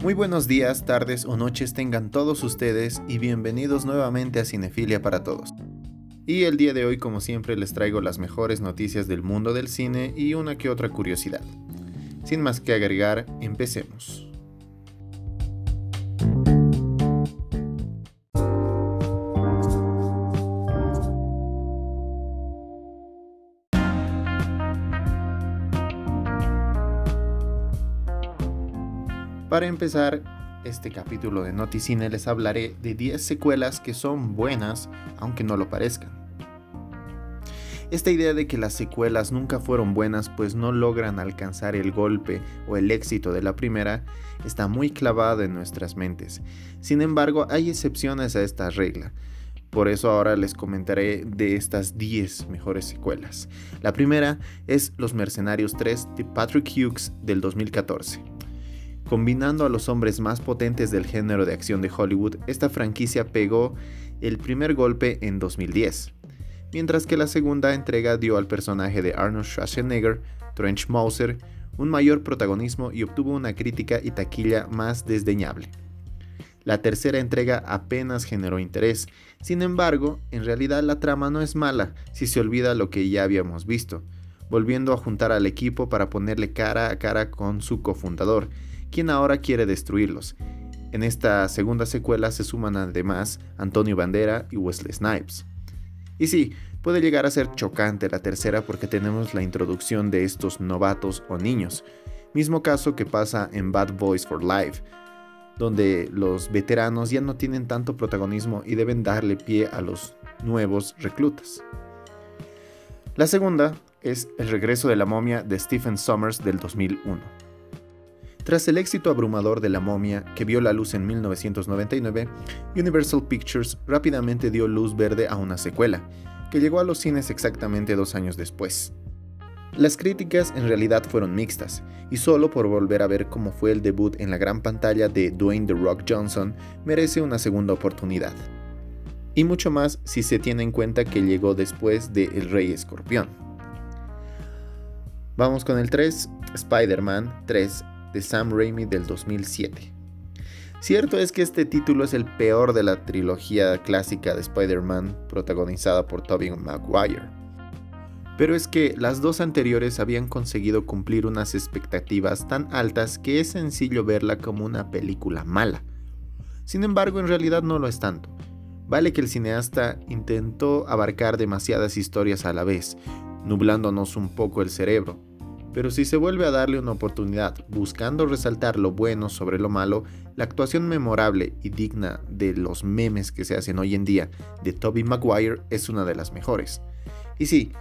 Muy buenos días, tardes o noches tengan todos ustedes y bienvenidos nuevamente a Cinefilia para Todos. Y el día de hoy, como siempre, les traigo las mejores noticias del mundo del cine y una que otra curiosidad. Sin más que agregar, empecemos. Para empezar este capítulo de Noticine les hablaré de 10 secuelas que son buenas aunque no lo parezcan. Esta idea de que las secuelas nunca fueron buenas pues no logran alcanzar el golpe o el éxito de la primera está muy clavada en nuestras mentes. Sin embargo, hay excepciones a esta regla. Por eso ahora les comentaré de estas 10 mejores secuelas. La primera es Los Mercenarios 3 de Patrick Hughes del 2014. Combinando a los hombres más potentes del género de acción de Hollywood, esta franquicia pegó el primer golpe en 2010, mientras que la segunda entrega dio al personaje de Arnold Schwarzenegger, Trench Mauser, un mayor protagonismo y obtuvo una crítica y taquilla más desdeñable. La tercera entrega apenas generó interés, sin embargo, en realidad la trama no es mala si se olvida lo que ya habíamos visto, volviendo a juntar al equipo para ponerle cara a cara con su cofundador, quien ahora quiere destruirlos. En esta segunda secuela se suman además Antonio Bandera y Wesley Snipes. Y sí, puede llegar a ser chocante la tercera porque tenemos la introducción de estos novatos o niños, mismo caso que pasa en Bad Boys for Life, donde los veteranos ya no tienen tanto protagonismo y deben darle pie a los nuevos reclutas. La segunda es El regreso de la momia de Stephen Sommers del 2001. Tras el éxito abrumador de La momia, que vio la luz en 1999, Universal Pictures rápidamente dio luz verde a una secuela, que llegó a los cines exactamente dos años después. Las críticas en realidad fueron mixtas, y solo por volver a ver cómo fue el debut en la gran pantalla de Dwayne The Rock Johnson merece una segunda oportunidad. Y mucho más si se tiene en cuenta que llegó después de El Rey Escorpión. Vamos con el 3, Spider-Man 3 de Sam Raimi del 2007. Cierto es que este título es el peor de la trilogía clásica de Spider-Man protagonizada por Tobey Maguire. Pero es que las dos anteriores habían conseguido cumplir unas expectativas tan altas que es sencillo verla como una película mala. Sin embargo, en realidad no lo es tanto. Vale que el cineasta intentó abarcar demasiadas historias a la vez, nublándonos un poco el cerebro, pero si se vuelve a darle una oportunidad buscando resaltar lo bueno sobre lo malo, la actuación memorable y digna de los memes que se hacen hoy en día de Toby Maguire es una de las mejores. Y sí,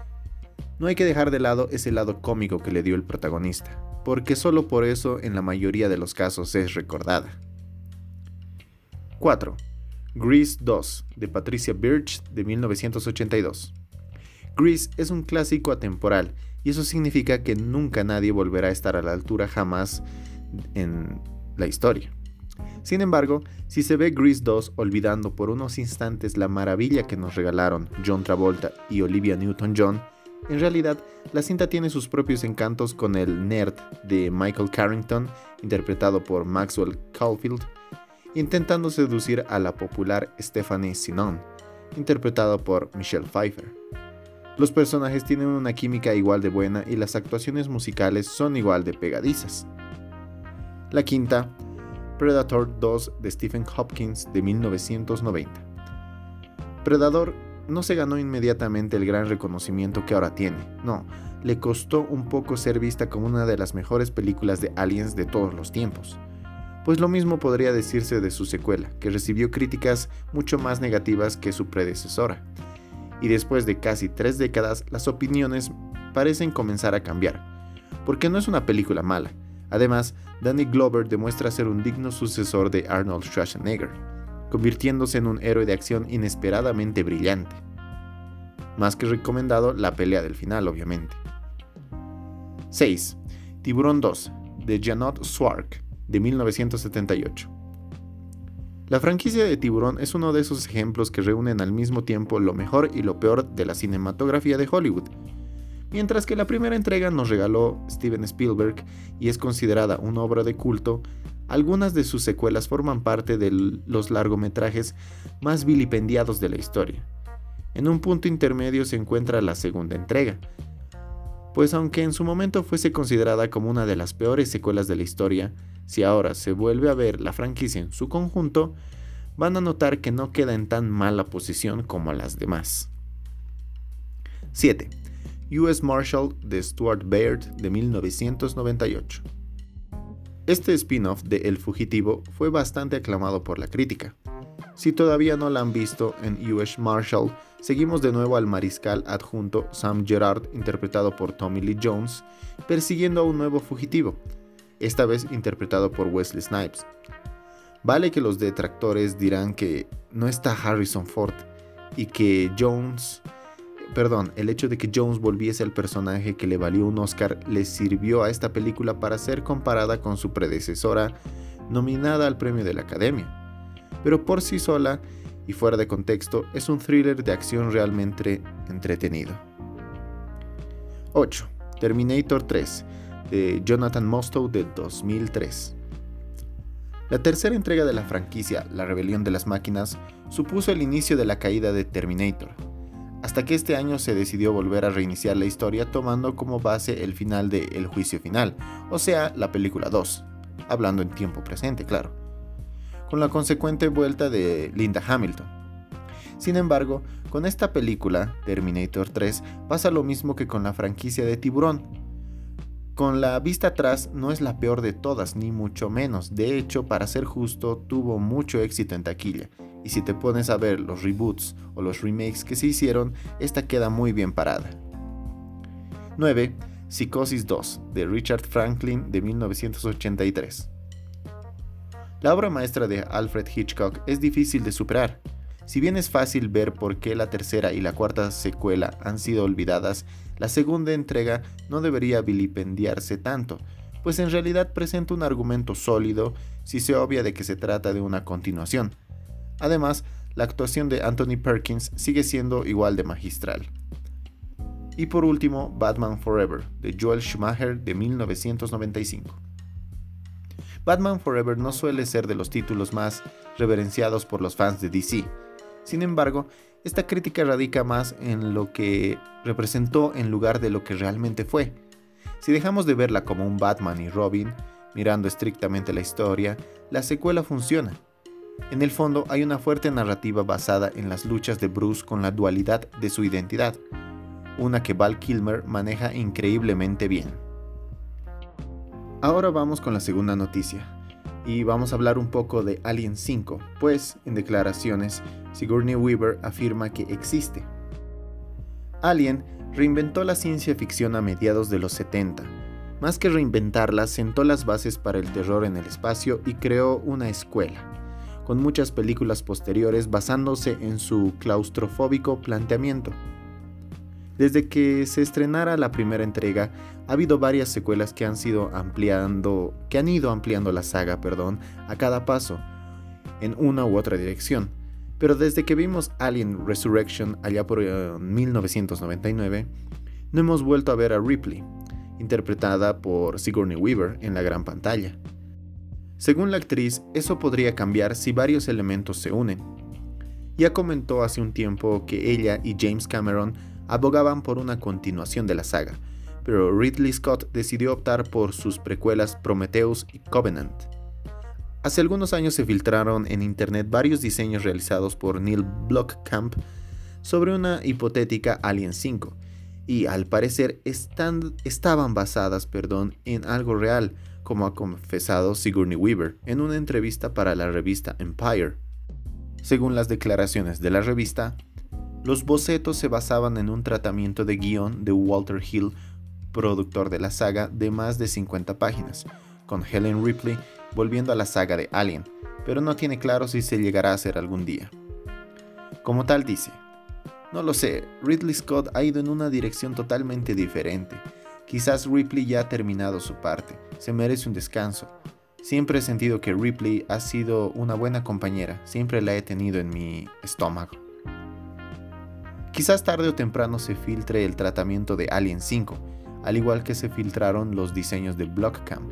no hay que dejar de lado ese lado cómico que le dio el protagonista, porque solo por eso en la mayoría de los casos es recordada. 4. Grease 2 de Patricia Birch de 1982. Grease es un clásico atemporal y eso significa que nunca nadie volverá a estar a la altura jamás en la historia. Sin embargo, si se ve Grease 2 olvidando por unos instantes la maravilla que nos regalaron John Travolta y Olivia Newton-John, en realidad la cinta tiene sus propios encantos con el nerd de Michael Carrington, interpretado por Maxwell Caulfield, intentando seducir a la popular Stephanie Sinon, interpretada por Michelle Pfeiffer. Los personajes tienen una química igual de buena y las actuaciones musicales son igual de pegadizas. La quinta, Predator 2 de Stephen Hopkins de 1990. Predator no se ganó inmediatamente el gran reconocimiento que ahora tiene, no, le costó un poco ser vista como una de las mejores películas de aliens de todos los tiempos. Pues lo mismo podría decirse de su secuela, que recibió críticas mucho más negativas que su predecesora, y después de casi tres décadas las opiniones parecen comenzar a cambiar, porque no es una película mala. Además, Danny Glover demuestra ser un digno sucesor de Arnold Schwarzenegger, convirtiéndose en un héroe de acción inesperadamente brillante. Más que recomendado la pelea del final, obviamente. 6. Tiburón 2, de Janot Swark, de 1978. La franquicia de Tiburón es uno de esos ejemplos que reúnen al mismo tiempo lo mejor y lo peor de la cinematografía de Hollywood. Mientras que la primera entrega nos regaló Steven Spielberg y es considerada una obra de culto, Algunas de sus secuelas forman parte de los largometrajes más vilipendiados de la historia. En un punto intermedio se encuentra la segunda entrega, pues aunque en su momento fuese considerada como una de las peores secuelas de la historia, si ahora se vuelve a ver la franquicia en su conjunto, van a notar que no queda en tan mala posición como las demás. 7. US Marshal de Stuart Baird de 1998. Este spin-off de El Fugitivo fue bastante aclamado por la crítica. Si todavía no la han visto en US Marshal, seguimos de nuevo al mariscal adjunto Sam Gerard, interpretado por Tommy Lee Jones, persiguiendo a un nuevo fugitivo, esta vez interpretado por Wesley Snipes. Vale que los detractores dirán que no está Harrison Ford y que Jones, perdón, el hecho de que Jones volviese al personaje que le valió un Oscar le sirvió a esta película para ser comparada con su predecesora nominada al premio de la Academia. Pero por sí sola y fuera de contexto es un thriller de acción realmente entretenido. 8. Terminator 3 de Jonathan Mostow de 2003. La tercera entrega de la franquicia, La Rebelión de las Máquinas, supuso el inicio de la caída de Terminator, hasta que este año se decidió volver a reiniciar la historia tomando como base el final de El Juicio Final, o sea, la película 2, hablando en tiempo presente, claro, con la consecuente vuelta de Linda Hamilton. Sin embargo, con esta película, Terminator 3, pasa lo mismo que con la franquicia de Tiburón, con la vista atrás no es la peor de todas, ni mucho menos. De hecho, para ser justo, tuvo mucho éxito en taquilla. Y si te pones a ver los reboots o los remakes que se hicieron, esta queda muy bien parada. 9. Psicosis 2, de Richard Franklin de 1983. La obra maestra de Alfred Hitchcock es difícil de superar. Si bien es fácil ver por qué la tercera y la cuarta secuela han sido olvidadas, la segunda entrega no debería vilipendiarse tanto, pues en realidad presenta un argumento sólido si se obvia de que se trata de una continuación. Además, la actuación de Anthony Perkins sigue siendo igual de magistral. Y por último, Batman Forever, de Joel Schumacher de 1995. Batman Forever no suele ser de los títulos más reverenciados por los fans de DC, sin embargo, esta crítica radica más en lo que representó en lugar de lo que realmente fue. Si dejamos de verla como un Batman y Robin, mirando estrictamente la historia, la secuela funciona. En el fondo hay una fuerte narrativa basada en las luchas de Bruce con la dualidad de su identidad, una que Val Kilmer maneja increíblemente bien. Ahora vamos con la segunda noticia y vamos a hablar un poco de Alien 5, pues en declaraciones Sigourney Weaver afirma que existe. Alien reinventó la ciencia ficción a mediados de los 70. Más que reinventarla, sentó las bases para el terror en el espacio y creó una escuela, con muchas películas posteriores basándose en su claustrofóbico planteamiento. Desde que se estrenara la primera entrega, ha habido varias secuelas que han sido ampliando, que han ido ampliando la saga, perdón, a cada paso, en una u otra dirección. Pero desde que vimos Alien Resurrection allá por 1999, eh, no hemos vuelto a ver a Ripley, interpretada por Sigourney Weaver en la gran pantalla. Según la actriz, eso podría cambiar si varios elementos se unen. Ya comentó hace un tiempo que ella y James Cameron abogaban por una continuación de la saga, pero Ridley Scott decidió optar por sus precuelas Prometheus y Covenant. Hace algunos años se filtraron en internet varios diseños realizados por Neil Blomkamp sobre una hipotética Alien 5, y al parecer estaban basadas perdón, en algo real, como ha confesado Sigourney Weaver en una entrevista para la revista Empire. Según las declaraciones de la revista, los bocetos se basaban en un tratamiento de guion de Walter Hill, productor de la saga, de más de 50 páginas, con Helen Ripley volviendo a la saga de Alien, pero no tiene claro si se llegará a hacer algún día. Como tal dice, no lo sé, Ridley Scott ha ido en una dirección totalmente diferente. Quizás Ripley ya ha terminado su parte, se merece un descanso. Siempre he sentido que Ripley ha sido una buena compañera, siempre la he tenido en mi estómago. Quizás tarde o temprano se filtre el tratamiento de Alien 5, al igual que se filtraron los diseños de Blockcam.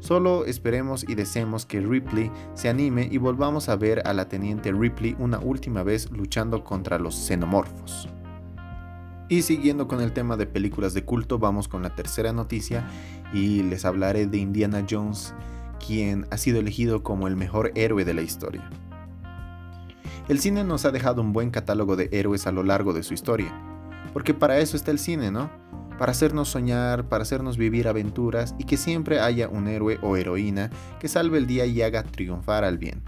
Solo esperemos y deseemos que Ripley se anime y volvamos a ver a la teniente Ripley una última vez luchando contra los xenomorfos. Y siguiendo con el tema de películas de culto, vamos con la tercera noticia y les hablaré de Indiana Jones, quien ha sido elegido como el mejor héroe de la historia. El cine nos ha dejado un buen catálogo de héroes a lo largo de su historia, porque para eso está el cine, ¿no? Para hacernos soñar, para hacernos vivir aventuras y que siempre haya un héroe o heroína que salve el día y haga triunfar al bien.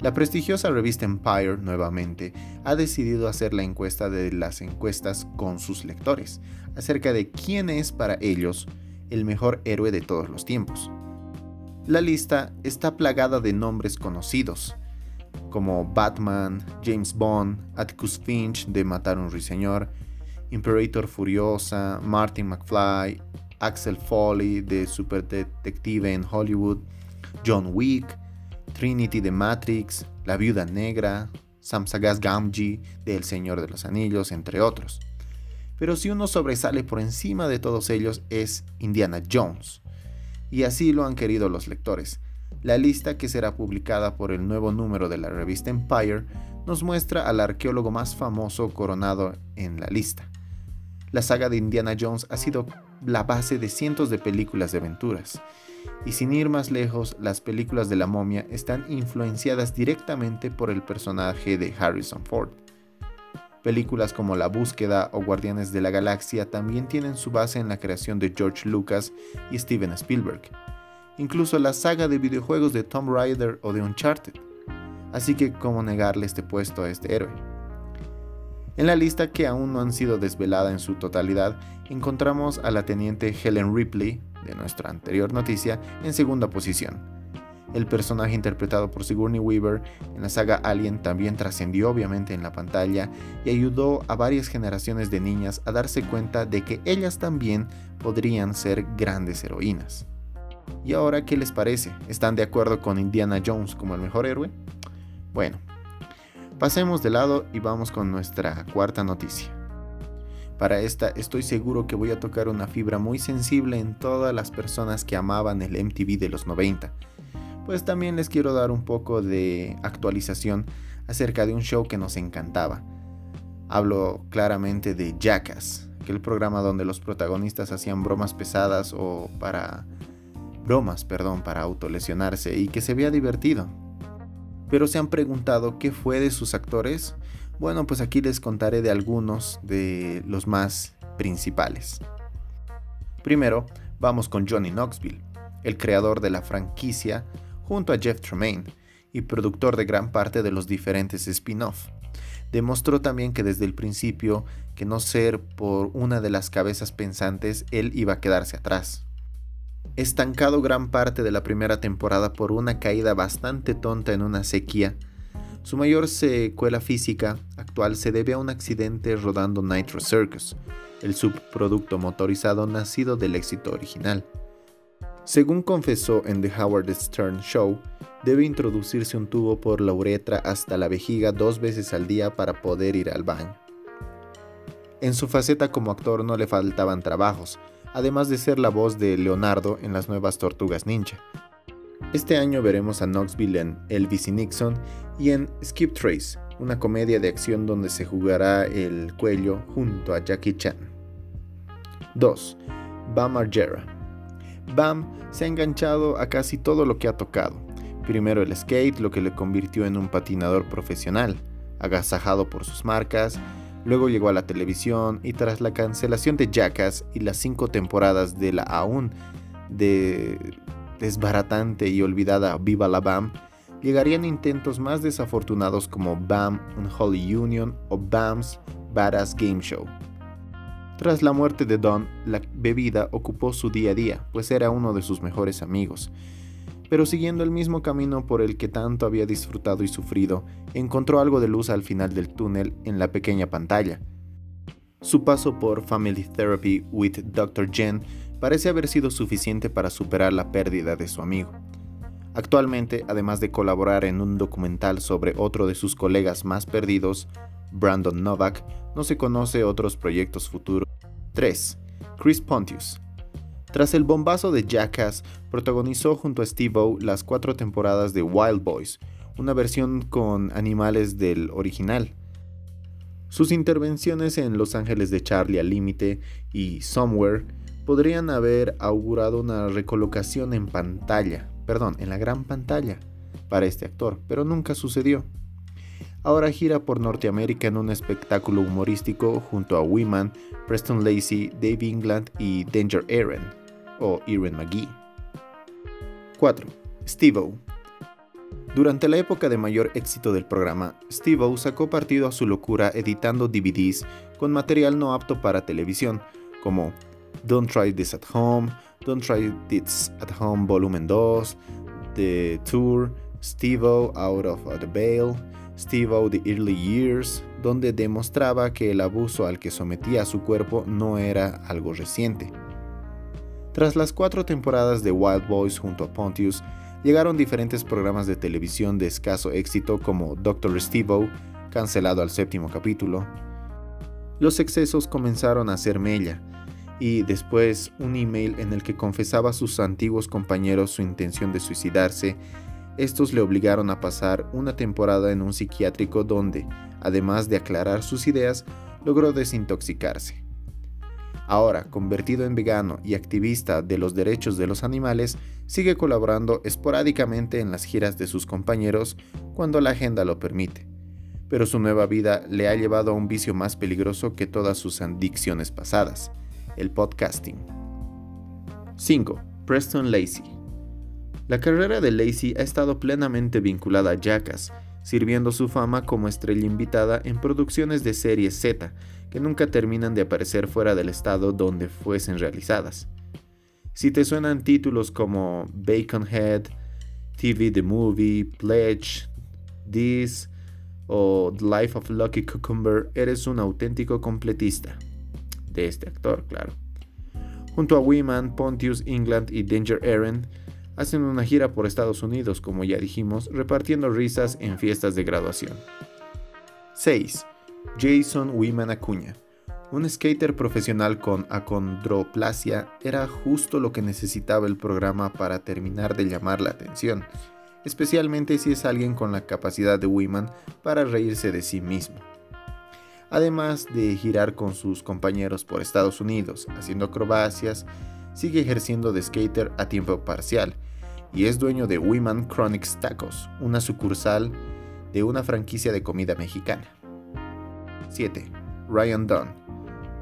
La prestigiosa revista Empire, nuevamente, ha decidido hacer la encuesta de las encuestas con sus lectores, acerca de quién es para ellos el mejor héroe de todos los tiempos. La lista está plagada de nombres conocidos, como Batman, James Bond, Atticus Finch de Matar un Ruiseñor, Imperator Furiosa, Martin McFly, Axel Foley de Super Detective en Hollywood, John Wick, Trinity de Matrix, La Viuda Negra, Samsagas Gamgee de El Señor de los Anillos, entre otros. Pero si uno sobresale por encima de todos ellos es Indiana Jones. Y así lo han querido los lectores. La lista que será publicada por el nuevo número de la revista Empire nos muestra al arqueólogo más famoso coronado en la lista. La saga de Indiana Jones ha sido la base de cientos de películas de aventuras, y sin ir más lejos, las películas de la momia están influenciadas directamente por el personaje de Harrison Ford. Películas como La búsqueda o Guardianes de la Galaxia también tienen su base en la creación de George Lucas y Steven Spielberg. Incluso la saga de videojuegos de Tomb Raider o de Uncharted. Así que, ¿cómo negarle este puesto a este héroe? En la lista que aún no han sido desvelada en su totalidad, encontramos a la teniente Helen Ripley, de nuestra anterior noticia, en segunda posición. El personaje interpretado por Sigourney Weaver en la saga Alien también trascendió obviamente en la pantalla y ayudó a varias generaciones de niñas a darse cuenta de que ellas también podrían ser grandes heroínas. ¿Y ahora qué les parece? ¿Están de acuerdo con Indiana Jones como el mejor héroe? Bueno, pasemos de lado y vamos con nuestra cuarta noticia. Para esta estoy seguro que voy a tocar una fibra muy sensible en todas las personas que amaban el MTV de los 90. Pues también les quiero dar un poco de actualización acerca de un show que nos encantaba. Hablo claramente de Jackass, aquel programa donde los protagonistas hacían bromas pesadas o para bromas, perdón, para autolesionarse y que se veía divertido. Pero se han preguntado qué fue de sus actores? Bueno, pues aquí les contaré de algunos de los más principales. Primero, vamos con Johnny Knoxville, el creador de la franquicia, junto a Jeff Tremaine, y productor de gran parte de los diferentes spin-off. Demostró también que desde el principio que no ser por una de las cabezas pensantes, él iba a quedarse atrás. Estancado gran parte de la primera temporada por una caída bastante tonta en una sequía, su mayor secuela física actual se debe a un accidente rodando Nitro Circus, el subproducto motorizado nacido del éxito original. Según confesó en The Howard Stern Show, debe introducirse un tubo por la uretra hasta la vejiga dos veces al día para poder ir al baño. En su faceta como actor no le faltaban trabajos, además de ser la voz de Leonardo en las nuevas Tortugas Ninja, este año veremos a Knoxville en Elvis y Nixon y en Skip Trace, una comedia de acción donde se jugará el cuello junto a Jackie Chan. 2. Bam Margera. Bam se ha enganchado a casi todo lo que ha tocado. Primero el skate, lo que le convirtió en un patinador profesional, agasajado por sus marcas, luego llegó a la televisión y tras la cancelación de Jackass y las cinco temporadas de la aún de desbaratante y olvidada Viva la BAM, llegarían intentos más desafortunados como BAM Unholy Union o BAM's Badass Game Show. Tras la muerte de Don, la bebida ocupó su día a día, pues era uno de sus mejores amigos. Pero siguiendo el mismo camino por el que tanto había disfrutado y sufrido, encontró algo de luz al final del túnel en la pequeña pantalla. Su paso por Family Therapy with Dr. Jen parece haber sido suficiente para superar la pérdida de su amigo. Actualmente, además de colaborar en un documental sobre otro de sus colegas más perdidos, Brandon Novak, no se conoce otros proyectos futuros. 3. Chris Pontius. Tras el bombazo de Jackass, protagonizó junto a Steve-O las cuatro temporadas de Wild Boys, una versión con animales del original. Sus intervenciones en Los Ángeles de Charlie al Límite y Somewhere podrían haber augurado una recolocación en pantalla, perdón, en la gran pantalla para este actor, pero nunca sucedió. Ahora gira por Norteamérica en un espectáculo humorístico junto a Wiman, Preston Lacey, Dave England y Danger Aaron, o Erin McGee. 4. Steve-O durante la época de mayor éxito del programa, Steve-O sacó partido a su locura editando DVDs con material no apto para televisión, como Don't Try This at Home, Don't Try This at Home Volumen 2, The Tour, Steve-O Out of the Veil, Steve-O The Early Years, donde demostraba que el abuso al que sometía a su cuerpo no era algo reciente. Tras las cuatro temporadas de Wild Boys junto a Pontius, llegaron diferentes programas de televisión de escaso éxito como Dr. Steve-O, cancelado al séptimo capítulo. Los excesos comenzaron a hacer mella, y después un email en el que confesaba a sus antiguos compañeros su intención de suicidarse, estos le obligaron a pasar una temporada en un psiquiátrico donde, además de aclarar sus ideas, logró desintoxicarse. Ahora, convertido en vegano y activista de los derechos de los animales, sigue colaborando esporádicamente en las giras de sus compañeros cuando la agenda lo permite. Pero su nueva vida le ha llevado a un vicio más peligroso que todas sus adicciones pasadas, el podcasting. 5. Preston Lacey. La carrera de Lacey ha estado plenamente vinculada a Jackass, sirviendo su fama como estrella invitada en producciones de serie Z, que nunca terminan de aparecer fuera del estado donde fuesen realizadas. Si te suenan títulos como Baconhead, TV The Movie, Pledge, This o The Life of Lucky Cucumber, eres un auténtico completista. De este actor, claro. Junto a Weeman, Pontius England y Danger Aaron, hacen una gira por Estados Unidos, como ya dijimos, repartiendo risas en fiestas de graduación. 6. Jason Wiman Acuña. Un skater profesional con acondroplasia era justo lo que necesitaba el programa para terminar de llamar la atención, especialmente si es alguien con la capacidad de Wiman para reírse de sí mismo. Además de girar con sus compañeros por Estados Unidos haciendo acrobacias, sigue ejerciendo de skater a tiempo parcial y es dueño de Wiman Chronics Tacos, una sucursal de una franquicia de comida mexicana. 7. Ryan Dunn,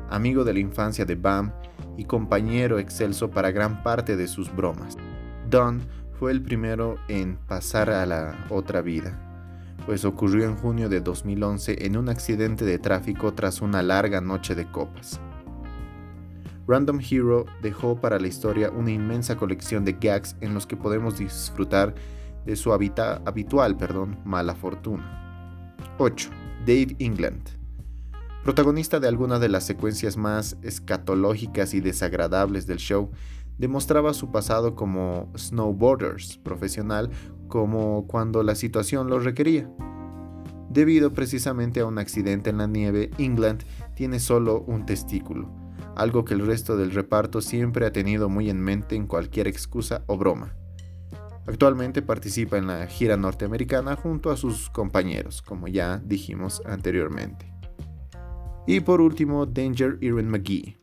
amigo de la infancia de Bam y compañero excelso para gran parte de sus bromas. Dunn fue el primero en pasar a la otra vida, pues ocurrió en junio de 2011 en un accidente de tráfico tras una larga noche de copas. Random Hero dejó para la historia una inmensa colección de gags en los que podemos disfrutar de su habitual perdón, mala fortuna. 8. Dave England protagonista de algunas de las secuencias más escatológicas y desagradables del show, demostraba su pasado como snowboarders profesional como cuando la situación lo requería. Debido precisamente a un accidente en la nieve, England tiene solo un testículo, algo que el resto del reparto siempre ha tenido muy en mente en cualquier excusa o broma. Actualmente participa en la gira norteamericana junto a sus compañeros, como ya dijimos anteriormente. Y por último, Danger Aaron McGee.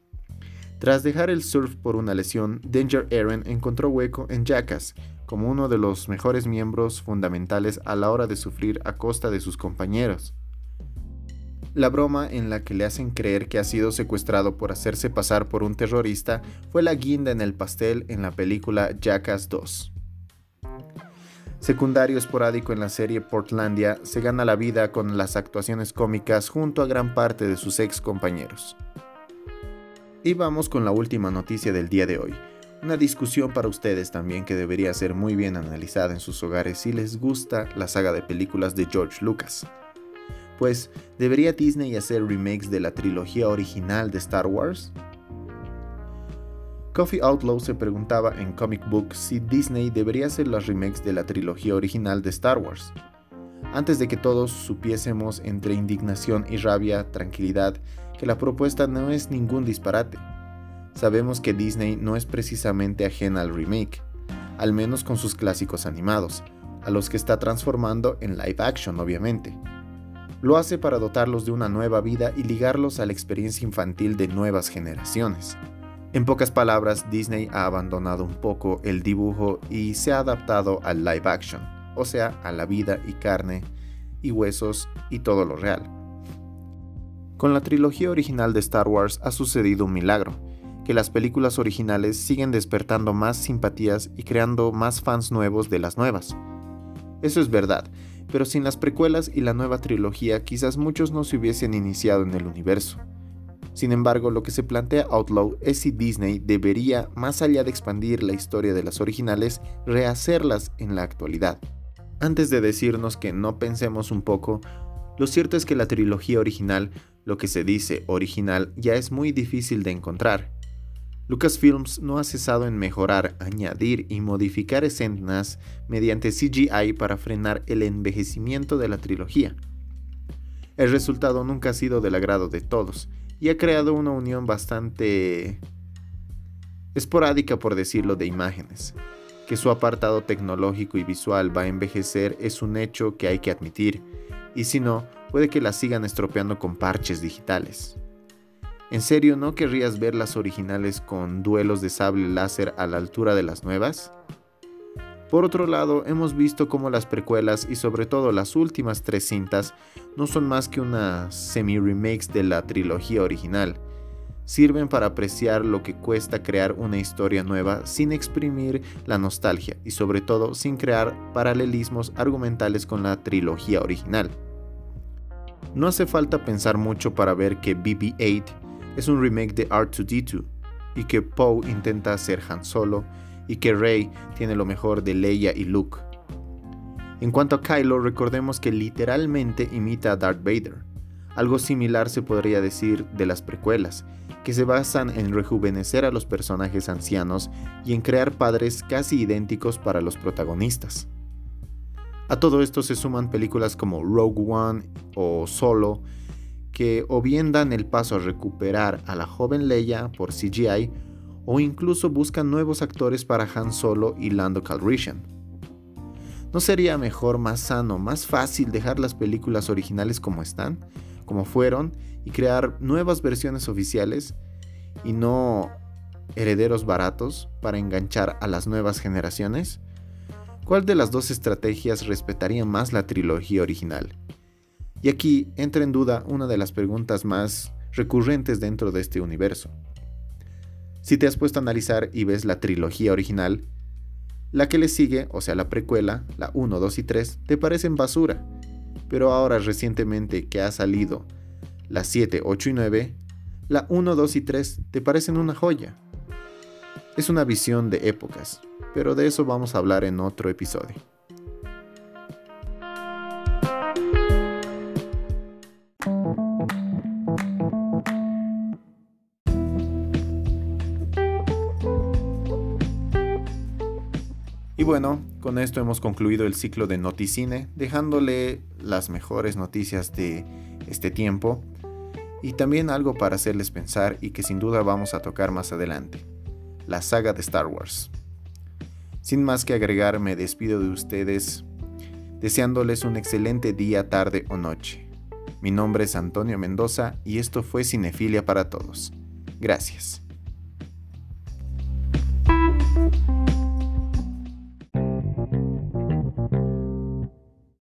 Tras dejar el surf por una lesión, Danger Aaron encontró hueco en Jackass como uno de los mejores miembros fundamentales a la hora de sufrir a costa de sus compañeros. La broma en la que le hacen creer que ha sido secuestrado por hacerse pasar por un terrorista fue la guinda en el pastel en la película Jackass 2 secundario esporádico en la serie Portlandia, se gana la vida con las actuaciones cómicas junto a gran parte de sus ex compañeros. Y vamos con la última noticia del día de hoy. Una discusión para ustedes también que debería ser muy bien analizada en sus hogares si les gusta la saga de películas de George Lucas. Pues, ¿debería Disney hacer remakes de la trilogía original de Star Wars? Coffee Outlaw se preguntaba en Comic Book si Disney debería hacer las remakes de la trilogía original de Star Wars. Antes de que todos supiésemos entre indignación y rabia, tranquilidad, que la propuesta no es ningún disparate. sabemos que Disney no es precisamente ajena al remake, al menos con sus clásicos animados, a los que está transformando en live action obviamente. Lo hace para dotarlos de una nueva vida y ligarlos a la experiencia infantil de nuevas generaciones. En pocas palabras, Disney ha abandonado un poco el dibujo y se ha adaptado al live action, o sea, a la vida y carne y huesos y todo lo real. Con la trilogía original de Star Wars ha sucedido un milagro, que las películas originales siguen despertando más simpatías y creando más fans nuevos de las nuevas. Eso es verdad, pero sin las precuelas y la nueva trilogía quizás muchos no se hubiesen iniciado en el universo. Sin embargo, lo que se plantea Outlaw es si Disney debería, más allá de expandir la historia de las originales, rehacerlas en la actualidad. Antes de decirnos que no pensemos un poco, lo cierto es que la trilogía original lo que se dice original ya es muy difícil de encontrar. Lucasfilms no ha cesado en mejorar, añadir y modificar escenas mediante CGI para frenar el envejecimiento de la trilogía. El resultado nunca ha sido del agrado de todos y ha creado una unión bastante esporádica, por decirlo, de imágenes. Que su apartado tecnológico y visual va a envejecer es un hecho que hay que admitir, y si no, puede que la sigan estropeando con parches digitales. ¿En serio no querrías ver las originales con duelos de sable láser a la altura de las nuevas? Por otro lado, hemos visto cómo las precuelas y sobre todo las últimas tres cintas no son más que unas semi-remakes de la trilogía original. Sirven para apreciar lo que cuesta crear una historia nueva sin exprimir la nostalgia y sobre todo sin crear paralelismos argumentales con la trilogía original. No hace falta pensar mucho para ver que BB-8 es un remake de R2D2 y que Poe intenta ser Han Solo y que Rey tiene lo mejor de Leia y Luke. En cuanto a Kylo, recordemos que literalmente imita a Darth Vader. Algo similar se podría decir de las precuelas, que se basan en rejuvenecer a los personajes ancianos y en crear padres casi idénticos para los protagonistas. A todo esto se suman películas como Rogue One o Solo, que o bien dan el paso a recuperar a la joven Leia por CGI, o incluso buscan nuevos actores para Han Solo y Lando Calrissian. ¿No sería mejor, más sano, más fácil dejar las películas originales como están, como fueron, y crear nuevas versiones oficiales y no herederos baratos para enganchar a las nuevas generaciones? ¿Cuál de las dos estrategias respetaría más la trilogía original? Y aquí entra en duda una de las preguntas más recurrentes dentro de este universo. Si te has puesto a analizar y ves la trilogía original, la que le sigue, o sea la precuela, la 1, 2 y 3, te parecen basura. Pero ahora recientemente que ha salido la 7, 8 y 9, la 1, 2 y 3 te parecen una joya. Es una visión de épocas, pero de eso vamos a hablar en otro episodio. Bueno, con esto hemos concluido el ciclo de Noticine, dejándole las mejores noticias de este tiempo y también algo para hacerles pensar y que sin duda vamos a tocar más adelante, la saga de Star Wars. Sin más que agregar, me despido de ustedes deseándoles un excelente día, tarde o noche. Mi nombre es Antonio Mendoza y esto fue Cinefilia para Todos. Gracias.